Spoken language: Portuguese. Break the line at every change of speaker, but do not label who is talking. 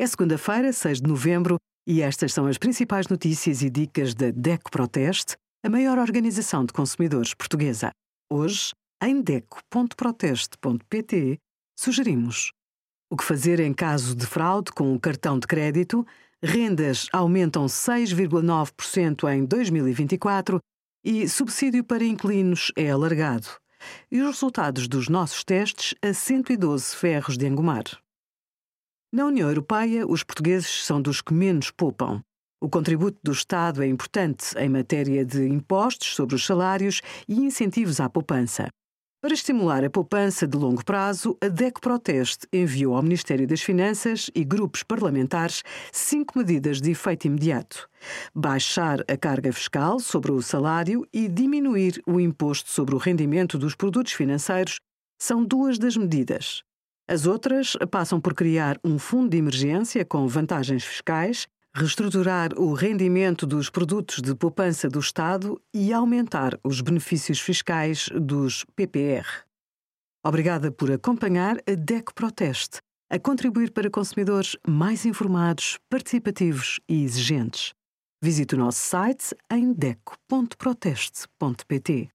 É segunda-feira, 6 de novembro, e estas são as principais notícias e dicas da DECO Proteste, a maior organização de consumidores portuguesa. Hoje, em DECO.proteste.pt, sugerimos o que fazer em caso de fraude com o cartão de crédito, rendas aumentam 6,9% em 2024 e subsídio para inquilinos é alargado. E os resultados dos nossos testes a 112 ferros de engomar. Na União Europeia, os portugueses são dos que menos poupam. O contributo do Estado é importante em matéria de impostos sobre os salários e incentivos à poupança. Para estimular a poupança de longo prazo, a DEC Proteste enviou ao Ministério das Finanças e grupos parlamentares cinco medidas de efeito imediato: baixar a carga fiscal sobre o salário e diminuir o imposto sobre o rendimento dos produtos financeiros são duas das medidas. As outras passam por criar um fundo de emergência com vantagens fiscais, reestruturar o rendimento dos produtos de poupança do Estado e aumentar os benefícios fiscais dos PPR. Obrigada por acompanhar a DECO Proteste, a contribuir para consumidores mais informados, participativos e exigentes. Visite o nosso site em deco.proteste.pt.